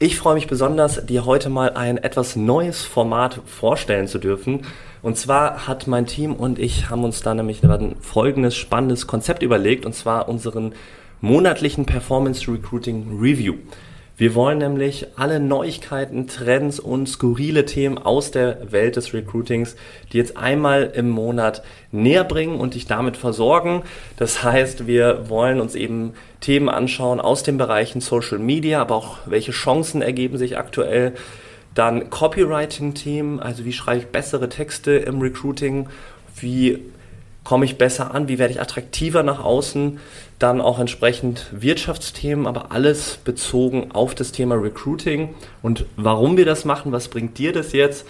Ich freue mich besonders, dir heute mal ein etwas neues Format vorstellen zu dürfen. Und zwar hat mein Team und ich haben uns da nämlich ein folgendes spannendes Konzept überlegt, und zwar unseren monatlichen Performance Recruiting Review. Wir wollen nämlich alle Neuigkeiten, Trends und skurrile Themen aus der Welt des Recruitings, die jetzt einmal im Monat näher bringen und dich damit versorgen. Das heißt, wir wollen uns eben Themen anschauen aus den Bereichen Social Media, aber auch welche Chancen ergeben sich aktuell. Dann Copywriting-Themen, also wie schreibe ich bessere Texte im Recruiting, wie komme ich besser an, wie werde ich attraktiver nach außen, dann auch entsprechend Wirtschaftsthemen, aber alles bezogen auf das Thema Recruiting und warum wir das machen, was bringt dir das jetzt?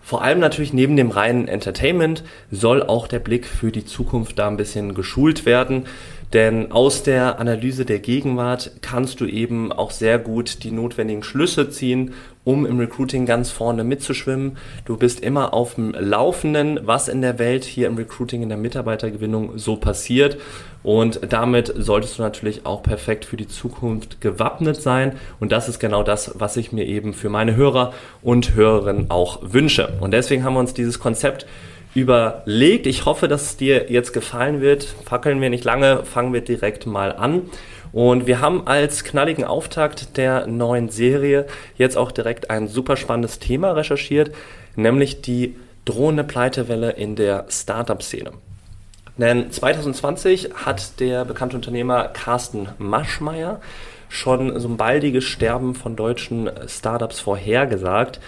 Vor allem natürlich neben dem reinen Entertainment soll auch der Blick für die Zukunft da ein bisschen geschult werden. Denn aus der Analyse der Gegenwart kannst du eben auch sehr gut die notwendigen Schlüsse ziehen, um im Recruiting ganz vorne mitzuschwimmen. Du bist immer auf dem Laufenden, was in der Welt hier im Recruiting, in der Mitarbeitergewinnung so passiert. Und damit solltest du natürlich auch perfekt für die Zukunft gewappnet sein. Und das ist genau das, was ich mir eben für meine Hörer und Hörerinnen auch wünsche. Und deswegen haben wir uns dieses Konzept überlegt. Ich hoffe, dass es dir jetzt gefallen wird. Fackeln wir nicht lange, fangen wir direkt mal an. Und wir haben als knalligen Auftakt der neuen Serie jetzt auch direkt ein super spannendes Thema recherchiert, nämlich die drohende Pleitewelle in der Startup-Szene. Denn 2020 hat der bekannte Unternehmer Carsten Maschmeyer schon so ein baldiges Sterben von deutschen Startups vorhergesagt.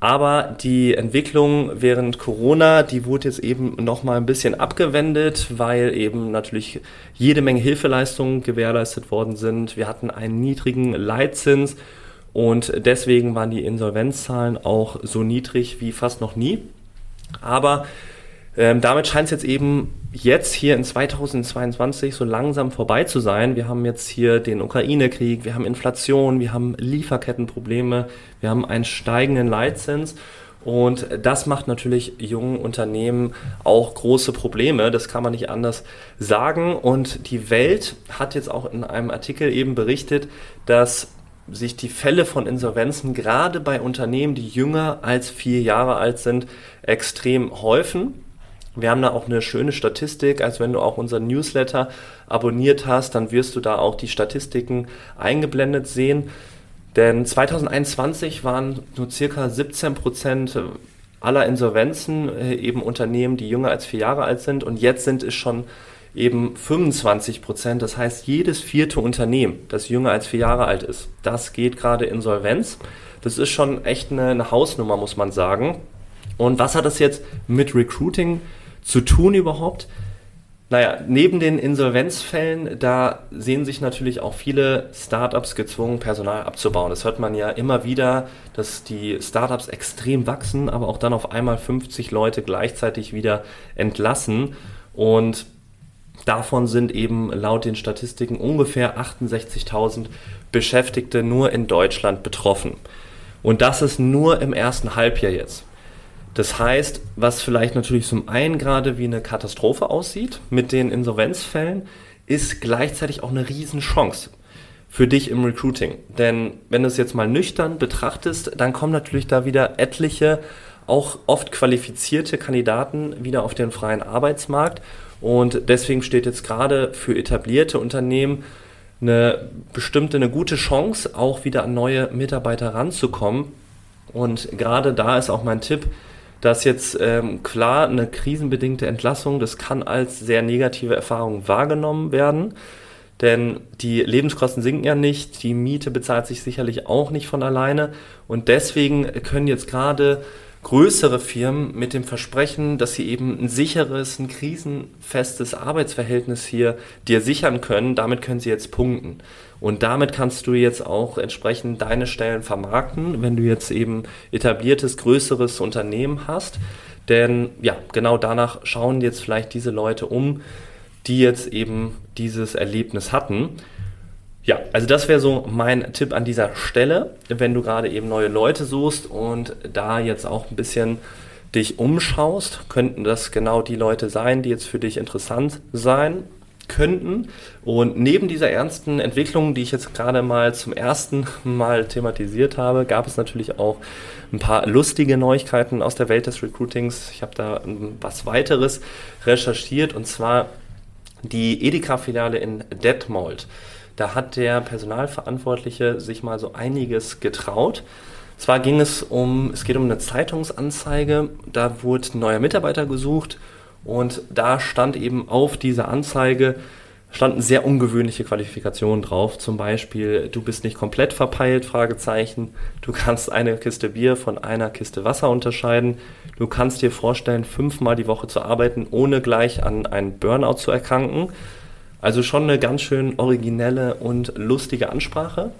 Aber die Entwicklung während Corona, die wurde jetzt eben noch mal ein bisschen abgewendet, weil eben natürlich jede Menge Hilfeleistungen gewährleistet worden sind. Wir hatten einen niedrigen Leitzins und deswegen waren die Insolvenzzahlen auch so niedrig wie fast noch nie. Aber ähm, damit scheint es jetzt eben jetzt hier in 2022 so langsam vorbei zu sein. Wir haben jetzt hier den Ukraine-Krieg, wir haben Inflation, wir haben Lieferkettenprobleme, wir haben einen steigenden Leitzins. Und das macht natürlich jungen Unternehmen auch große Probleme. Das kann man nicht anders sagen. Und die Welt hat jetzt auch in einem Artikel eben berichtet, dass sich die Fälle von Insolvenzen gerade bei Unternehmen, die jünger als vier Jahre alt sind, extrem häufen. Wir haben da auch eine schöne Statistik, als wenn du auch unseren Newsletter abonniert hast, dann wirst du da auch die Statistiken eingeblendet sehen. Denn 2021 waren nur circa 17 Prozent aller Insolvenzen äh, eben Unternehmen, die jünger als vier Jahre alt sind. Und jetzt sind es schon eben 25 Prozent. Das heißt, jedes vierte Unternehmen, das jünger als vier Jahre alt ist, das geht gerade Insolvenz. Das ist schon echt eine, eine Hausnummer, muss man sagen. Und was hat das jetzt mit Recruiting zu tun überhaupt? Naja, neben den Insolvenzfällen, da sehen sich natürlich auch viele Startups gezwungen, Personal abzubauen. Das hört man ja immer wieder, dass die Startups extrem wachsen, aber auch dann auf einmal 50 Leute gleichzeitig wieder entlassen. Und davon sind eben laut den Statistiken ungefähr 68.000 Beschäftigte nur in Deutschland betroffen. Und das ist nur im ersten Halbjahr jetzt. Das heißt, was vielleicht natürlich zum einen gerade wie eine Katastrophe aussieht mit den Insolvenzfällen, ist gleichzeitig auch eine Riesenchance für dich im Recruiting. Denn wenn du es jetzt mal nüchtern betrachtest, dann kommen natürlich da wieder etliche, auch oft qualifizierte Kandidaten wieder auf den freien Arbeitsmarkt. Und deswegen steht jetzt gerade für etablierte Unternehmen eine bestimmte, eine gute Chance, auch wieder an neue Mitarbeiter ranzukommen. Und gerade da ist auch mein Tipp, dass jetzt ähm, klar eine krisenbedingte Entlassung, das kann als sehr negative Erfahrung wahrgenommen werden. Denn die Lebenskosten sinken ja nicht, die Miete bezahlt sich sicherlich auch nicht von alleine. Und deswegen können jetzt gerade größere Firmen mit dem Versprechen, dass sie eben ein sicheres, ein krisenfestes Arbeitsverhältnis hier dir sichern können, damit können sie jetzt punkten. Und damit kannst du jetzt auch entsprechend deine Stellen vermarkten, wenn du jetzt eben etabliertes, größeres Unternehmen hast. Denn ja, genau danach schauen jetzt vielleicht diese Leute um, die jetzt eben dieses Erlebnis hatten. Ja, also das wäre so mein Tipp an dieser Stelle, wenn du gerade eben neue Leute suchst und da jetzt auch ein bisschen dich umschaust, könnten das genau die Leute sein, die jetzt für dich interessant sein könnten. Und neben dieser ernsten Entwicklung, die ich jetzt gerade mal zum ersten Mal thematisiert habe, gab es natürlich auch ein paar lustige Neuigkeiten aus der Welt des Recruitings. Ich habe da was weiteres recherchiert und zwar die Edeka-Filiale in Detmold. Da hat der Personalverantwortliche sich mal so einiges getraut. Zwar ging es um, es geht um eine Zeitungsanzeige, da wurde ein neuer Mitarbeiter gesucht und da stand eben auf dieser Anzeige, standen sehr ungewöhnliche Qualifikationen drauf. Zum Beispiel, du bist nicht komplett verpeilt, Fragezeichen. Du kannst eine Kiste Bier von einer Kiste Wasser unterscheiden. Du kannst dir vorstellen, fünfmal die Woche zu arbeiten, ohne gleich an einen Burnout zu erkranken. Also schon eine ganz schön originelle und lustige Ansprache.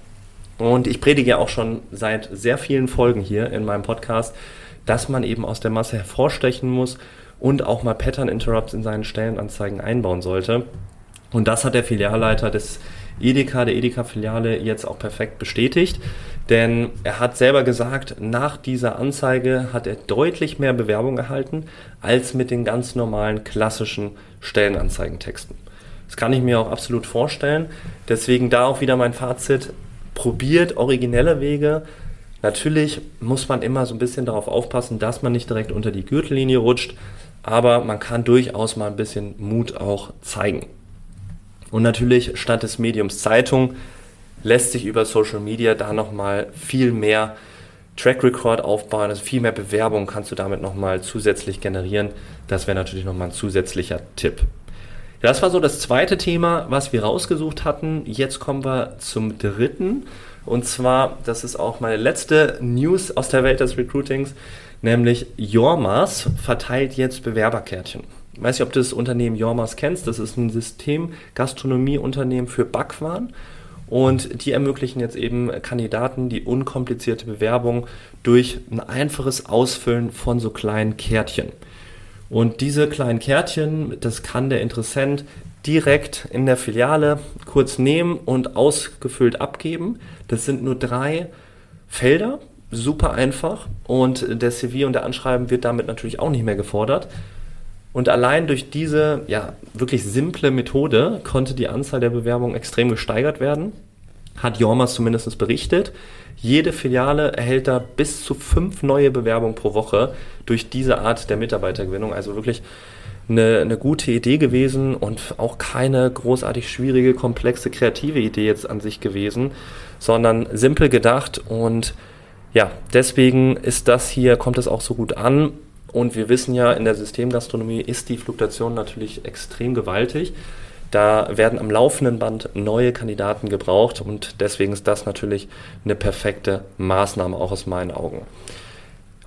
Und ich predige ja auch schon seit sehr vielen Folgen hier in meinem Podcast, dass man eben aus der Masse hervorstechen muss und auch mal Pattern Interrupts in seinen Stellenanzeigen einbauen sollte. Und das hat der Filialleiter des Edeka, der Edeka-Filiale, jetzt auch perfekt bestätigt. Denn er hat selber gesagt, nach dieser Anzeige hat er deutlich mehr Bewerbung erhalten als mit den ganz normalen klassischen Stellenanzeigentexten. Das kann ich mir auch absolut vorstellen. Deswegen da auch wieder mein Fazit. Probiert originelle Wege. Natürlich muss man immer so ein bisschen darauf aufpassen, dass man nicht direkt unter die Gürtellinie rutscht, aber man kann durchaus mal ein bisschen Mut auch zeigen. Und natürlich statt des Mediums Zeitung lässt sich über Social Media da nochmal viel mehr Track Record aufbauen, also viel mehr Bewerbung kannst du damit nochmal zusätzlich generieren. Das wäre natürlich nochmal ein zusätzlicher Tipp. Das war so das zweite Thema, was wir rausgesucht hatten. Jetzt kommen wir zum dritten. Und zwar, das ist auch meine letzte News aus der Welt des Recruitings, nämlich Jormas verteilt jetzt Bewerberkärtchen. Ich weiß nicht, ob du das Unternehmen Jormas kennst. Das ist ein System-Gastronomieunternehmen für Backwaren. Und die ermöglichen jetzt eben Kandidaten die unkomplizierte Bewerbung durch ein einfaches Ausfüllen von so kleinen Kärtchen. Und diese kleinen Kärtchen, das kann der Interessent direkt in der Filiale kurz nehmen und ausgefüllt abgeben. Das sind nur drei Felder, super einfach und der CV und der Anschreiben wird damit natürlich auch nicht mehr gefordert. Und allein durch diese ja, wirklich simple Methode konnte die Anzahl der Bewerbungen extrem gesteigert werden, hat Jormas zumindest berichtet. Jede Filiale erhält da bis zu fünf neue Bewerbungen pro Woche durch diese Art der Mitarbeitergewinnung. Also wirklich eine, eine gute Idee gewesen und auch keine großartig schwierige, komplexe, kreative Idee jetzt an sich gewesen, sondern simpel gedacht und ja, deswegen ist das hier, kommt es auch so gut an. Und wir wissen ja, in der Systemgastronomie ist die Fluktuation natürlich extrem gewaltig. Da werden am laufenden Band neue Kandidaten gebraucht und deswegen ist das natürlich eine perfekte Maßnahme, auch aus meinen Augen.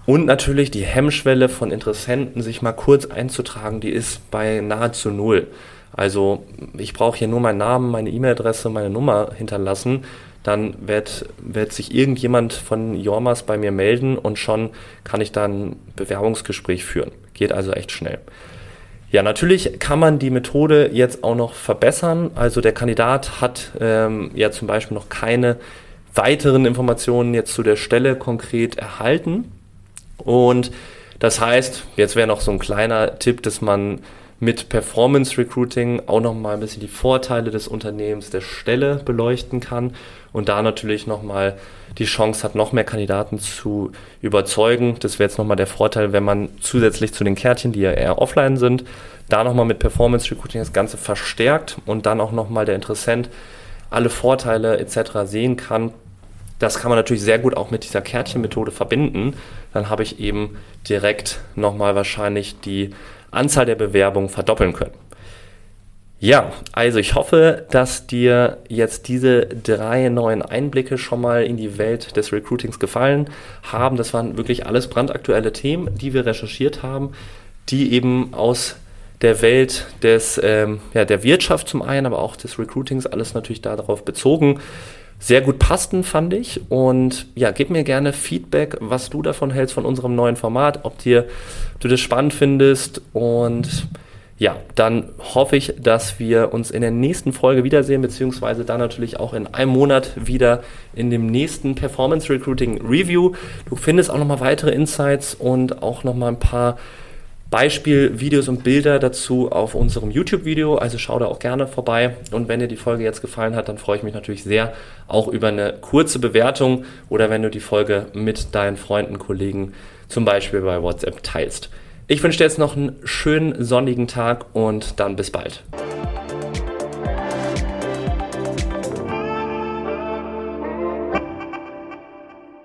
Und natürlich die Hemmschwelle von Interessenten, sich mal kurz einzutragen, die ist bei nahezu null. Also ich brauche hier nur meinen Namen, meine E-Mail-Adresse, meine Nummer hinterlassen. Dann wird, wird sich irgendjemand von Jormas bei mir melden und schon kann ich dann ein Bewerbungsgespräch führen. Geht also echt schnell. Ja, natürlich kann man die Methode jetzt auch noch verbessern. Also der Kandidat hat ähm, ja zum Beispiel noch keine weiteren Informationen jetzt zu der Stelle konkret erhalten. Und das heißt, jetzt wäre noch so ein kleiner Tipp, dass man mit Performance Recruiting auch noch mal ein bisschen die Vorteile des Unternehmens, der Stelle beleuchten kann und da natürlich noch mal die Chance hat, noch mehr Kandidaten zu überzeugen. Das wäre jetzt nochmal der Vorteil, wenn man zusätzlich zu den Kärtchen, die ja eher offline sind, da nochmal mit Performance Recruiting das Ganze verstärkt und dann auch nochmal der Interessent alle Vorteile etc. sehen kann. Das kann man natürlich sehr gut auch mit dieser Kärtchenmethode verbinden. Dann habe ich eben direkt nochmal wahrscheinlich die Anzahl der Bewerbungen verdoppeln können. Ja, also ich hoffe, dass dir jetzt diese drei neuen Einblicke schon mal in die Welt des Recruitings gefallen haben. Das waren wirklich alles brandaktuelle Themen, die wir recherchiert haben, die eben aus der Welt des, ähm, ja, der Wirtschaft zum einen, aber auch des Recruitings, alles natürlich darauf bezogen. Sehr gut passten, fand ich. Und ja, gib mir gerne Feedback, was du davon hältst von unserem neuen Format, ob dir du das spannend findest und ja, dann hoffe ich, dass wir uns in der nächsten Folge wiedersehen, beziehungsweise dann natürlich auch in einem Monat wieder in dem nächsten Performance Recruiting Review. Du findest auch nochmal weitere Insights und auch nochmal ein paar Beispielvideos und Bilder dazu auf unserem YouTube-Video. Also schau da auch gerne vorbei. Und wenn dir die Folge jetzt gefallen hat, dann freue ich mich natürlich sehr auch über eine kurze Bewertung oder wenn du die Folge mit deinen Freunden, Kollegen zum Beispiel bei WhatsApp teilst. Ich wünsche dir jetzt noch einen schönen sonnigen Tag und dann bis bald.